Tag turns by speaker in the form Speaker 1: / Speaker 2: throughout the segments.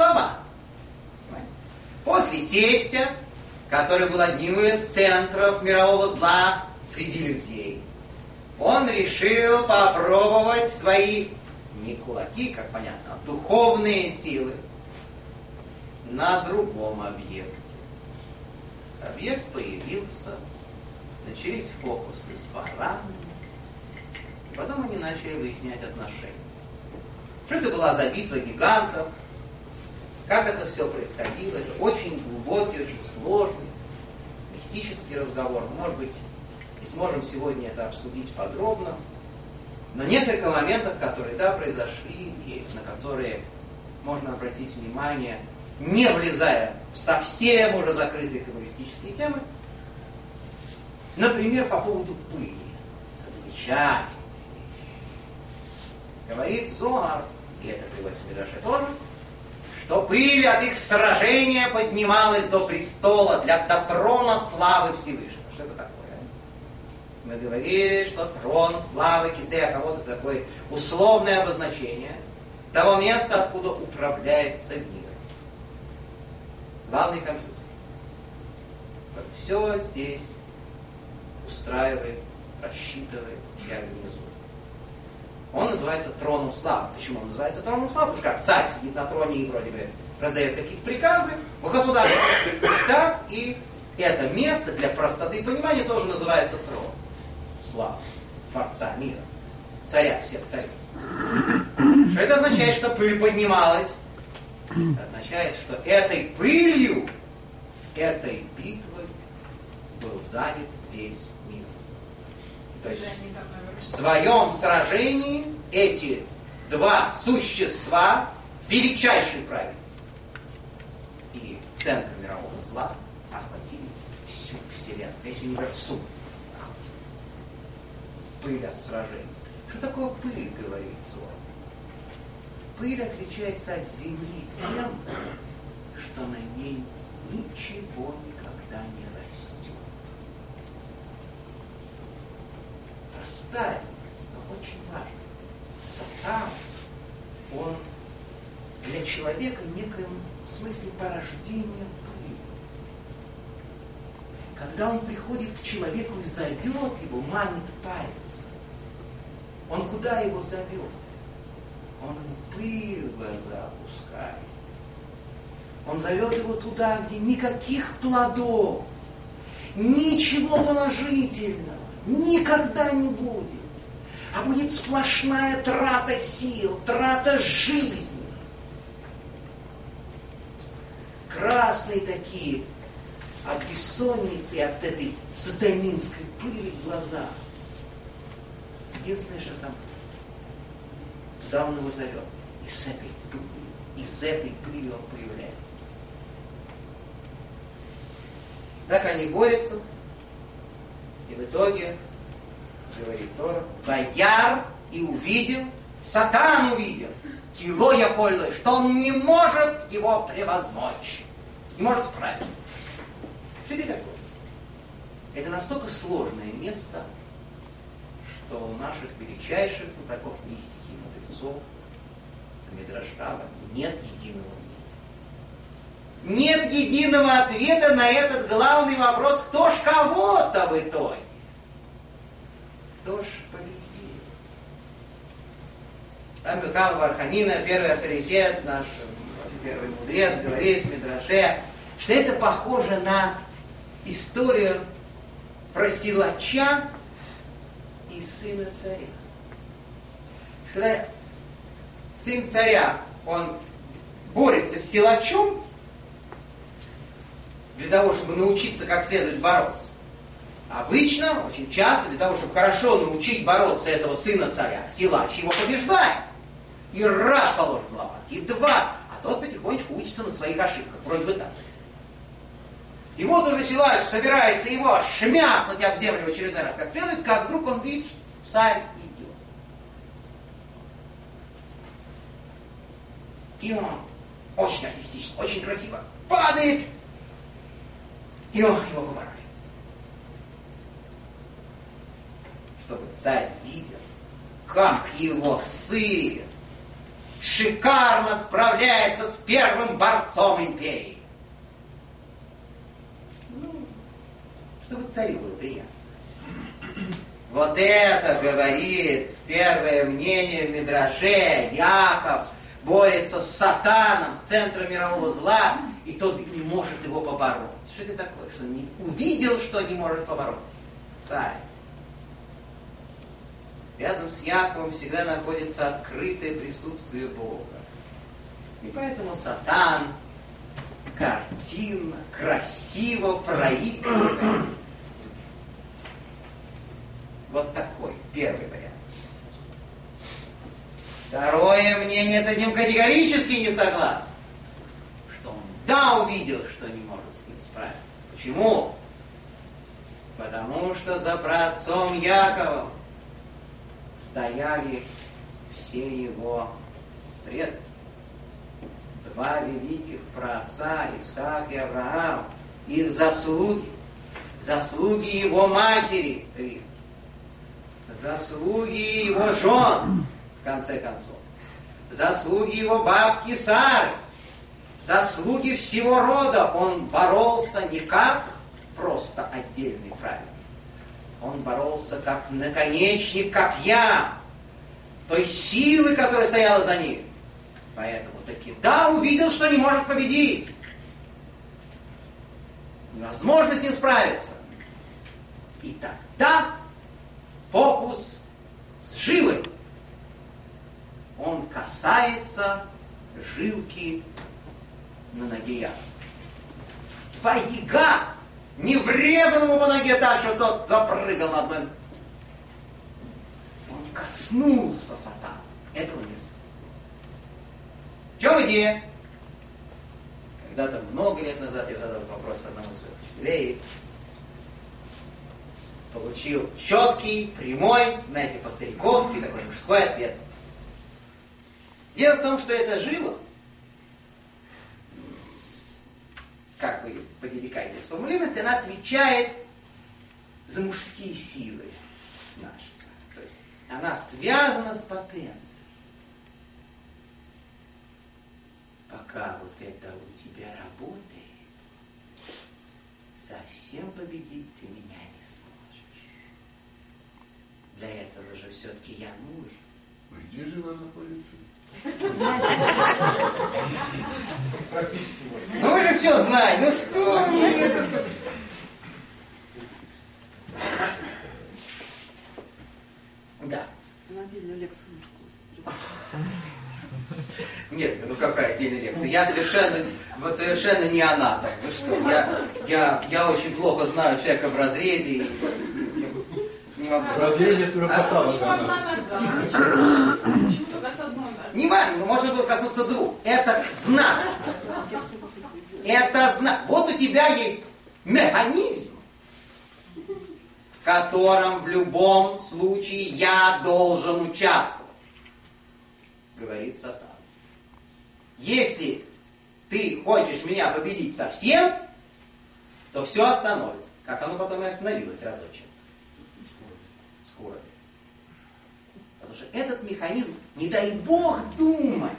Speaker 1: глава. После тестя, который был одним из центров мирового зла среди людей, он решил попробовать свои, не кулаки, как понятно, а духовные силы на другом объекте. Объект появился, начались фокусы с баранами, и потом они начали выяснять отношения. Что это была за битва гигантов, как это все происходило, это очень глубокий, очень сложный, мистический разговор. Может быть, и сможем сегодня это обсудить подробно. Но несколько моментов, которые, да, произошли, и на которые можно обратить внимание, не влезая в совсем уже закрытые каббалистические темы. Например, по поводу пыли. Это замечательная вещь. Говорит Зоар, и это приводится в тоже, что пыль от их сражения поднималась до престола для до трона славы Всевышнего. Что это такое? Мы говорили, что трон славы Кисея кого-то такое условное обозначение того места, откуда управляется мир. Главный компьютер. Все здесь устраивает, рассчитывает и организует. Он называется троном славы. Почему он называется троном славы? Потому что царь сидит на троне и вроде бы раздает какие-то приказы, у государства так, и это место для простоты понимания тоже называется трон. Слава, Творца мира, царя всех царей. Что это означает, что пыль поднималась? Это означает, что этой пылью, этой битвой был занят весь. То есть в своем сражении эти два существа величайший праведник и центр мирового зла охватили всю Вселенную, весь универсум охватили. Пыль от сражений. Что такое пыль, говорит Зор? Пыль отличается от Земли тем, что на ней ничего никогда не растет. Простая но очень важная. Сатан, он для человека в смысле порождения пыли. Когда он приходит к человеку и зовет его, манит пальцем, он куда его зовет? Он ему пыль в глаза опускает. Он зовет его туда, где никаких плодов, ничего положительного никогда не будет. А будет сплошная трата сил, трата жизни. Красные такие от бессонницы, от этой сатанинской пыли в глазах. Единственное, что там, куда он его зовет, из этой пыли, из этой пыли он появляется. Так они борются, и в итоге, говорит Тора, Ваяр и увидел, Сатан увидел, кило я что он не может его превозмочь, не может справиться. Что это такое? Это настолько сложное место, что у наших величайших знатоков мистики и мудрецов, Мидраштава, нет единого. Нет единого ответа на этот главный вопрос, кто ж кого-то в итоге. Кто ж победил? Рамбекам Варханина, первый авторитет, наш первый мудрец, говорит в Мидраше, что это похоже на историю про силача и сына царя. Когда сын царя, он борется с силачом для того, чтобы научиться как следует бороться. Обычно, очень часто, для того, чтобы хорошо научить бороться этого сына царя, силач его побеждает. И раз положит лопатки, и два, а тот потихонечку учится на своих ошибках. Вроде бы так. И вот уже силач собирается его шмякнуть об землю в очередной раз как следует, как вдруг он видит, что царь идет. И он очень артистично, очень красиво падает, и он его побороли. Чтобы царь видел, как его сын шикарно справляется с первым борцом империи. Ну, чтобы царю было приятно. Вот это говорит первое мнение в Мидраше, Яков борется с сатаном, с центром мирового зла, и тот не может его побороть. Что это такое? Что не увидел, что не может побороть? Царь. Рядом с Яковом всегда находится открытое присутствие Бога. И поэтому Сатан картинно, красиво проигрывает. Вот такой первый вариант. Второе мнение с этим категорически не согласно. Что он да увидел, что не может с ним справиться. Почему? Потому что за праотцом Яковом стояли все его предки. Два великих праотца, Исхак и Авраам, их заслуги, заслуги его матери, заслуги его жен, в конце концов, заслуги его бабки Сары, заслуги всего рода. Он боролся не как просто отдельный праведник, он боролся как наконечник копья, той силы, которая стояла за ним. Поэтому таки, да, увидел, что не может победить. Невозможно с ним справиться. И тогда фокус с жилой. Он касается жилки на ноге Якова. Вайга не врезал ему по ноге так, что тот запрыгал над ним. Он коснулся сатана этого места. В чем идея? Когда-то много лет назад я задал вопрос одному своему учителя и получил четкий, прямой, знаете, по-стариковски, такой мужской ответ. Дело в том, что эта жила как бы по-деликатнее сформулировать, она отвечает за мужские силы наши. То есть она связана с потенцией. Пока вот это у тебя работает, совсем победить ты меня не сможешь. Для этого же все-таки я нужен.
Speaker 2: Где же она находится?
Speaker 1: Практически. Ну вы же все знаете. Ну что вы мне это... Да.
Speaker 3: На отдельную лекцию
Speaker 1: Нет, ну какая отдельная лекция? Я совершенно, вы совершенно не она так. Вы что? Я, я, я очень плохо знаю человека в разрезе. И
Speaker 2: не могу. В разрезе туркаталога.
Speaker 1: Почему только важно, но можно было коснуться двух. Это знак. Это знак. Вот у тебя есть механизм, в котором в любом случае я должен участвовать. Говорит Сатан. Если ты хочешь меня победить совсем, то все остановится. Как оно потом и остановилось разочек. Скоро. Потому что этот механизм, не дай бог думать,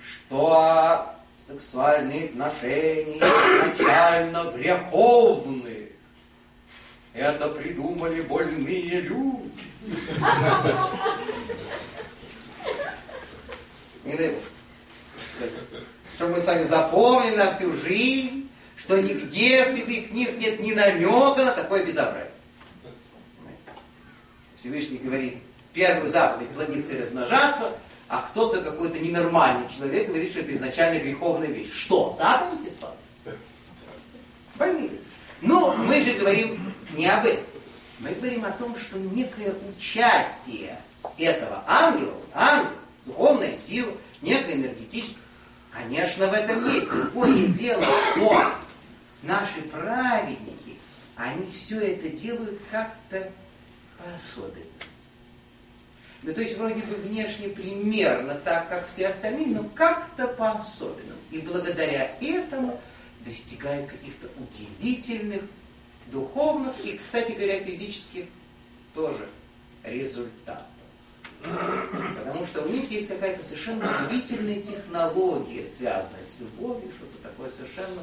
Speaker 1: что сексуальные отношения изначально греховны. Это придумали больные люди. Не дай бог. То есть, чтобы мы с вами запомнили на всю жизнь, что нигде в святых книг нет ни намека на такое безобразие. Всевышний говорит, первую заповедь плодиться и размножаться, а кто-то какой-то ненормальный человек говорит, что это изначально греховная вещь. Что? Заповедь исполнить? Больные. Но мы же говорим не об этом. Мы говорим о том, что некое участие этого ангела, ангел, духовная сила, некая энергетическая, конечно, в этом есть. Другое дело, что наши праведники, они все это делают как-то по-особенному. Да то есть вроде бы внешне примерно так, как все остальные, но как-то по-особенному. И благодаря этому достигают каких-то удивительных духовных и, кстати говоря, физических тоже результатов. Потому что у них есть какая-то совершенно удивительная технология, связанная с любовью, что-то такое совершенно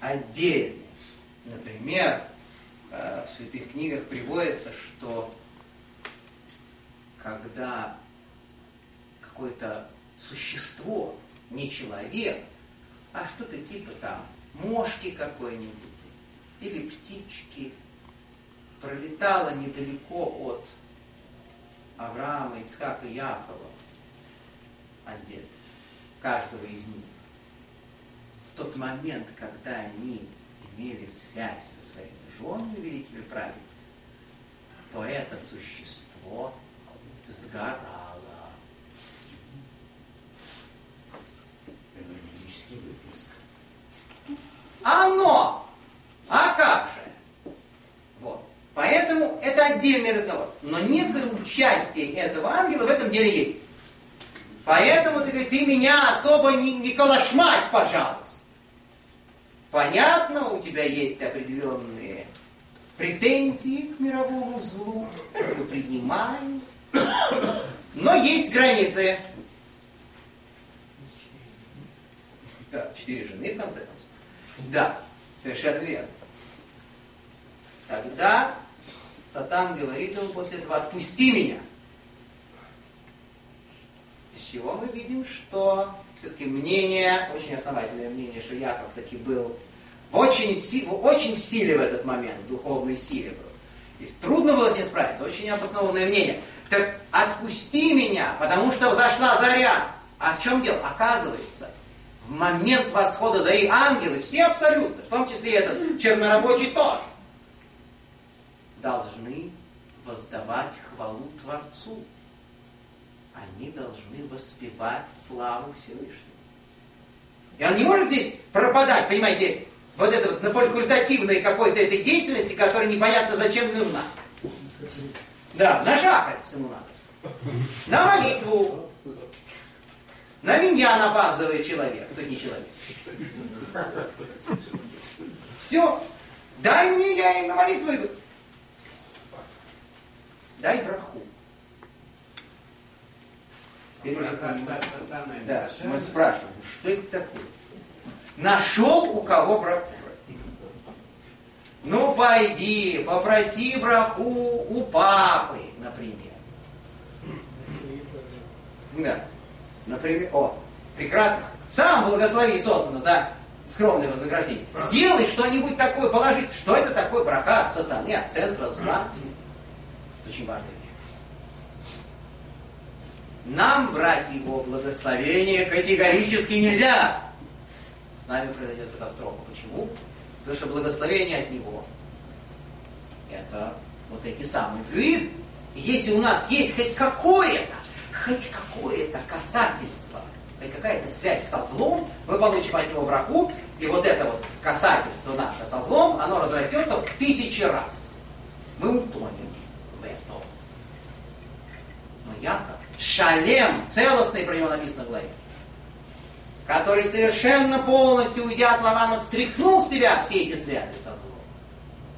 Speaker 1: отдельное. Например, э, в святых книгах приводится, что когда какое-то существо, не человек, а что-то типа там мошки какой-нибудь или птички, пролетало недалеко от Авраама, Ицхака и Якова, одет, каждого из них. В тот момент, когда они имели связь со своими женами, великими праведницами, то это существо сгорало.
Speaker 2: Энергетический выплеск.
Speaker 1: Оно! А как же? Вот. Поэтому это отдельный разговор. Но некое участие этого ангела в этом деле есть. Поэтому ты говоришь, ты меня особо не, не колошмать, пожалуйста. Понятно, у тебя есть определенные претензии к мировому злу, мы принимаем. Но есть границы. Да, четыре жены, в конце концов. Да, совершенно верно. Тогда Сатан говорит ему после этого, отпусти меня. Из чего мы видим, что все-таки мнение, очень основательное мнение, что Яков таки был очень, очень в силе в этот момент, в духовной силе был. И трудно было с ним справиться, очень обоснованное мнение. Так отпусти меня, потому что взошла заря. А в чем дело? Оказывается, в момент восхода зари ангелы, все абсолютно, в том числе и этот чернорабочий тоже, должны воздавать хвалу Творцу. Они должны воспевать славу Всевышнего. И он не может здесь пропадать, понимаете, вот это вот на факультативной какой-то этой деятельности, которая непонятно зачем нужна. Да, на жахать ему надо. На молитву. На меня опаздывает человек. То есть не человек. Все. Дай мне, я и на молитву иду. Дай браху. Теперь уже. Да, мы спрашиваем, что это такое? Нашел у кого браху. Ну пойди, попроси браху у папы, например. Да. Например, о, прекрасно. Сам благослови Сотана за скромное вознаграждение. Сделай что-нибудь такое, положи. Что это такое браха от сатаны, от центра зла? Это очень важная вещь. Нам брать его благословение категорически нельзя. С нами произойдет катастрофа. Почему? Потому что благословение от него это вот эти самые флюиды. Если у нас есть хоть какое-то, хоть какое-то касательство, хоть какая-то связь со злом, мы получим от него браху, и вот это вот касательство наше со злом, оно разрастется в тысячи раз. Мы утонем в этом. Но Яков, шалем, целостный про него написано в главе, который совершенно полностью, уйдя от Лавана, стряхнул с себя все эти связи со злом.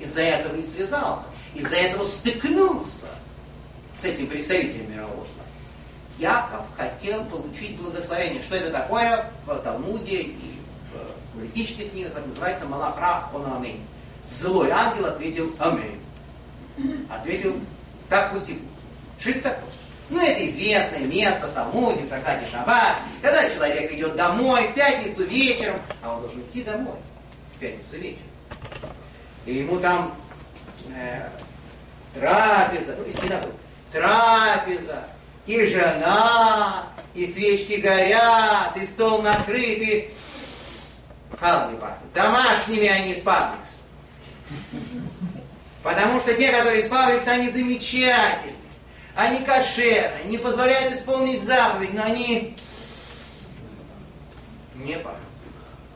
Speaker 1: Из-за этого и связался, из-за этого стыкнулся с этим представителем мирового зла. Яков хотел получить благословение. Что это такое? В Талмуде и в каббалистических книгах это называется Малахра он аминь. Злой ангел ответил аминь. Ответил, так пусть и будет. Что это такое? Ну, это известное место в Талмуде, в трактате Шаббат, когда человек идет домой в пятницу вечером, а он должен идти домой в пятницу вечером. И ему там э, трапеза, ну, из синагоги, трапеза, и жена, и свечки горят, и стол накрыт, и халами пахнут. Домашними они из Павликс. Потому что те, которые из Павликс, они замечательные. Они кошерные, не позволяют исполнить заповедь, но они не пахнут.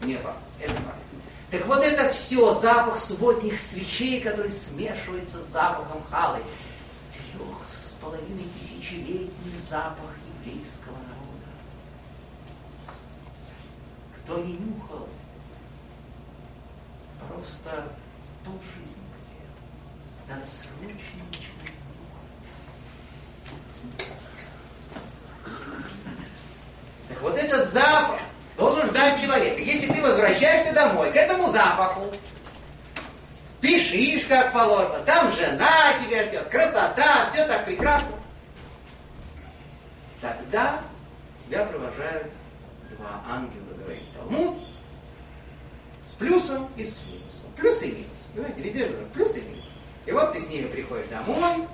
Speaker 1: Не пахнут. Это пахнет. Так вот это все запах субботних свечей, который смешивается с запахом халы. Трех с половиной тысячелетний запах еврейского народа. Кто не нюхал, просто пол жизни потерял. Надо срочно так вот этот запах должен ждать человека. Если ты возвращаешься домой к этому запаху, спешишь как положено, там жена тебя ждет, красота, все так прекрасно, тогда тебя провожают два ангела, говорит Талмуд, с плюсом и с минусом. Плюс и минус. Знаете, везде же плюс и минус. И вот ты с ними приходишь домой,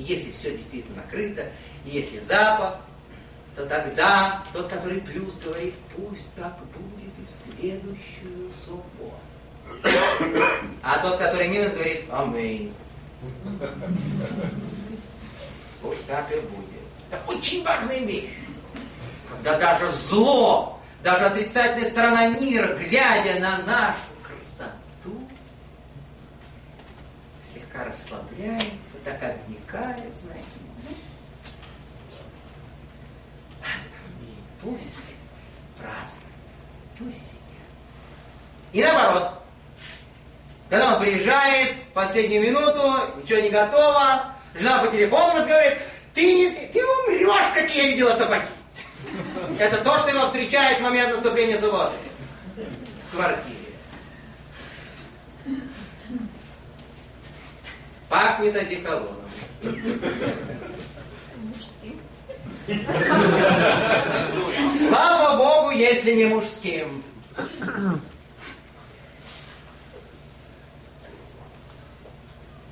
Speaker 1: если все действительно накрыто, если запах, то тогда тот, который плюс, говорит, пусть так будет и в следующую субботу. А тот, который минус, говорит, аминь. Пусть так и будет. Это очень важная вещь. Когда даже зло, даже отрицательная сторона мира, глядя на нашу красоту, слегка расслабляется, так обникает, знаете. Пусть празднуют, пусть сидят. И наоборот, когда он приезжает, в последнюю минуту, ничего не готово, жена по телефону разговаривает, ты, не, ты умрешь, как я видела собаки. Это то, что его встречает в момент наступления субботы. В квартире. Пахнет одеколоном. Слава Богу, если не мужским.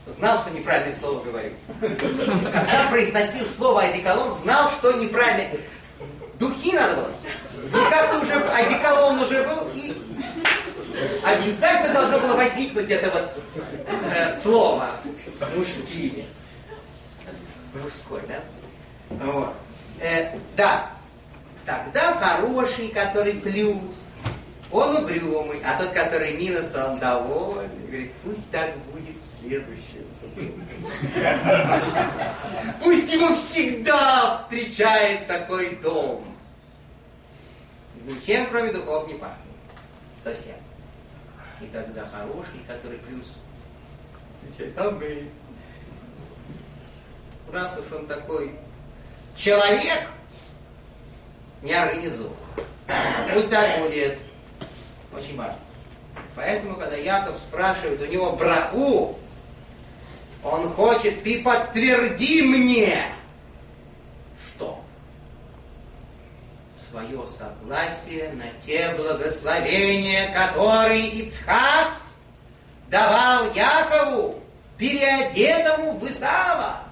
Speaker 1: Знал, что неправильное слово говорю. Когда произносил слово одеколон, знал, что неправильно. Духи надо было. И как-то уже одеколон уже был, и обязательно должно было возникнуть это вот э, слово мужские. Мужской, да? Вот. Э, да. Тогда хороший, который плюс, он угрюмый, а тот, который минус, он довольный. Говорит, пусть так будет в следующую субботу. Пусть его всегда встречает такой дом. Ничем, кроме духов, не пахнет. Совсем. И тогда хороший, который плюс, отвечает, аминь. Раз уж он такой человек, не организован. Пусть так будет. Очень важно. Поэтому, когда Яков спрашивает у него браху, он хочет, ты подтверди мне, что свое согласие на те благословения, которые Ицхак давал Якову, переодетому в Исава.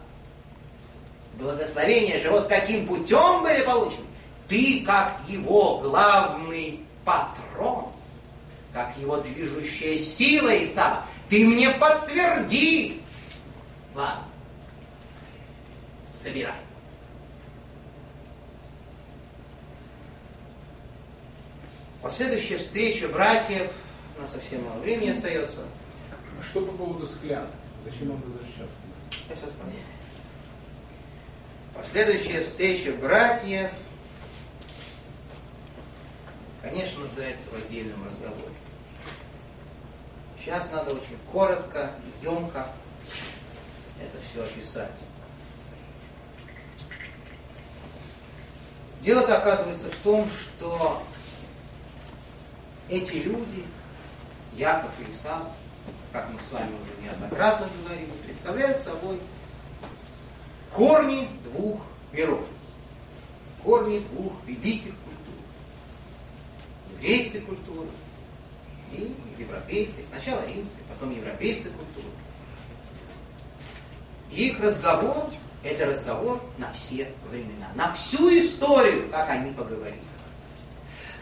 Speaker 1: Благословения же вот каким путем были получены? Ты, как его главный патрон, как его движущая сила Исава, ты мне подтверди. Ладно, собирай. Последующая встреча братьев, у нас совсем мало времени остается.
Speaker 3: А что по поводу склянок? Зачем он возвращался?
Speaker 1: Я сейчас скажу. Последующая встреча братьев, конечно, нуждается в отдельном разговоре. Сейчас надо очень коротко, емко это все описать. Дело-то оказывается в том, что эти люди, Яков и Исав, как мы с вами уже неоднократно говорили, представляют собой корни двух миров. Корни двух великих культур. Еврейской культуры и европейской. Сначала римской, потом европейской культуры. Их разговор – это разговор на все времена, на всю историю, как они поговорили.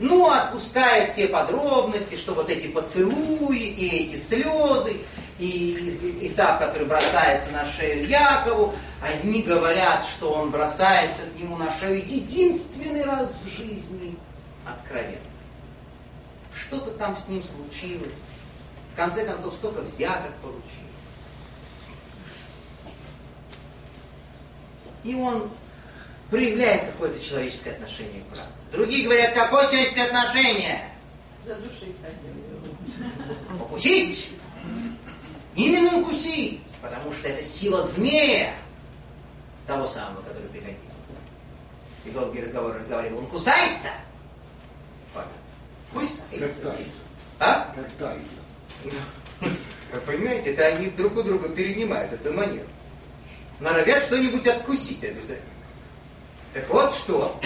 Speaker 1: Ну, отпуская все подробности, что вот эти поцелуи и эти слезы, и Исаак, который бросается на шею Якову, они говорят, что он бросается к нему на шею единственный раз в жизни откровенно. Что-то там с ним случилось. В конце концов, столько взяток получил. И он проявляет какое-то человеческое отношение к брату. Другие говорят, какое человеческое отношение?
Speaker 4: Задушить хотел.
Speaker 1: Укусить? Именно укусить, потому что это сила змея, того самого, который приходил. И долгий разговор разговаривал, он кусается? Кусает. жениться.
Speaker 2: Как Таис.
Speaker 1: А?
Speaker 2: Как Таис.
Speaker 1: Вы понимаете, это они друг у друга перенимают эту манеру. Норовят что-нибудь откусить обязательно. Так вот что.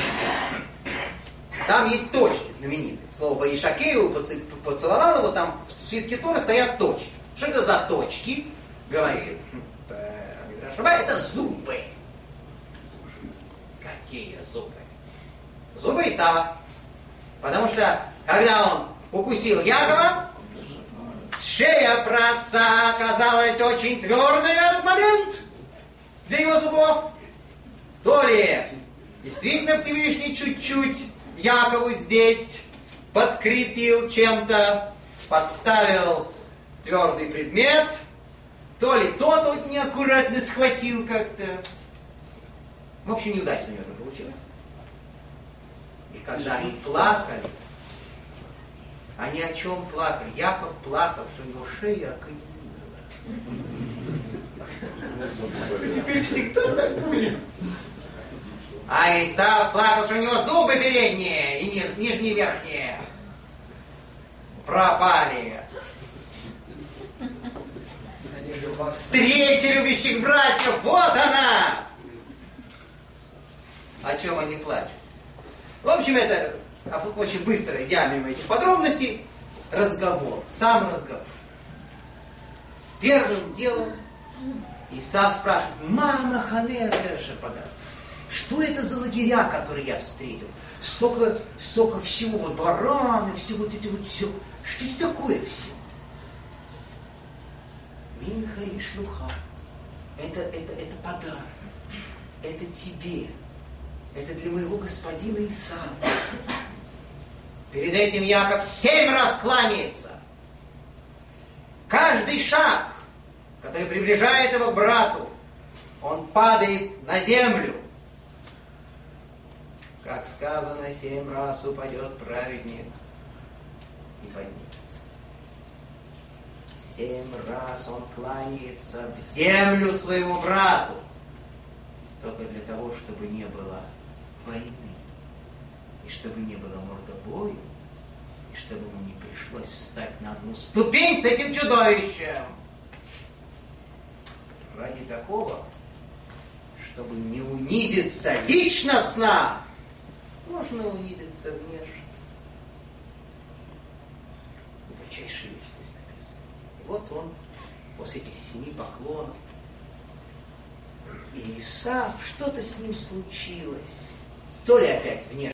Speaker 1: Там есть точки знаменитые. Слово по Ишакею поци- поцеловал его, там в свитке Тора стоят точки. Что это за точки? Говорит. Раба, Это зубы. Какие зубы? Зубы Исава. Потому что, когда он укусил Якова, шея праотца оказалась очень твердой в этот момент для его зубов. То ли действительно Всевышний чуть-чуть Якову здесь подкрепил чем-то, подставил твердый предмет, то ли тот вот неаккуратно схватил как-то. В общем, неудачно у него это получилось. И когда они плакали, они о чем плакали? Яков плакал, что у него шея окаменела. Теперь всегда так будет. А Исаак плакал, что у него зубы передние и ни- нижние верхние пропали. Встреча любящих братьев, вот она! О чем они плачут? В общем, это очень быстро, идя мимо этих подробностей, разговор, сам разговор. Первым делом Исаак спрашивает, мама Ханеза Шапагар, что это за лагеря, которые я встретил? Столько, столько всего, вот бараны, все вот эти вот все. Что это такое все? Минха и шлюха. Это, это, это подарок. Это тебе. Это для моего господина Исаака. Перед этим Яков семь раз кланяется. Каждый шаг, который приближает его к брату, он падает на землю. Как сказано, семь раз упадет праведник и поднимется. Семь раз он кланяется в землю своему брату, только для того, чтобы не было войны, и чтобы не было мордобоя, и чтобы ему не пришлось встать на одну ступень с этим чудовищем. Ради такого, чтобы не унизиться личностно, можно унизиться внешне. Величайшая вещь здесь написана. И вот он после этих семи поклонов. И Исав, что-то с ним случилось. То ли опять внешне.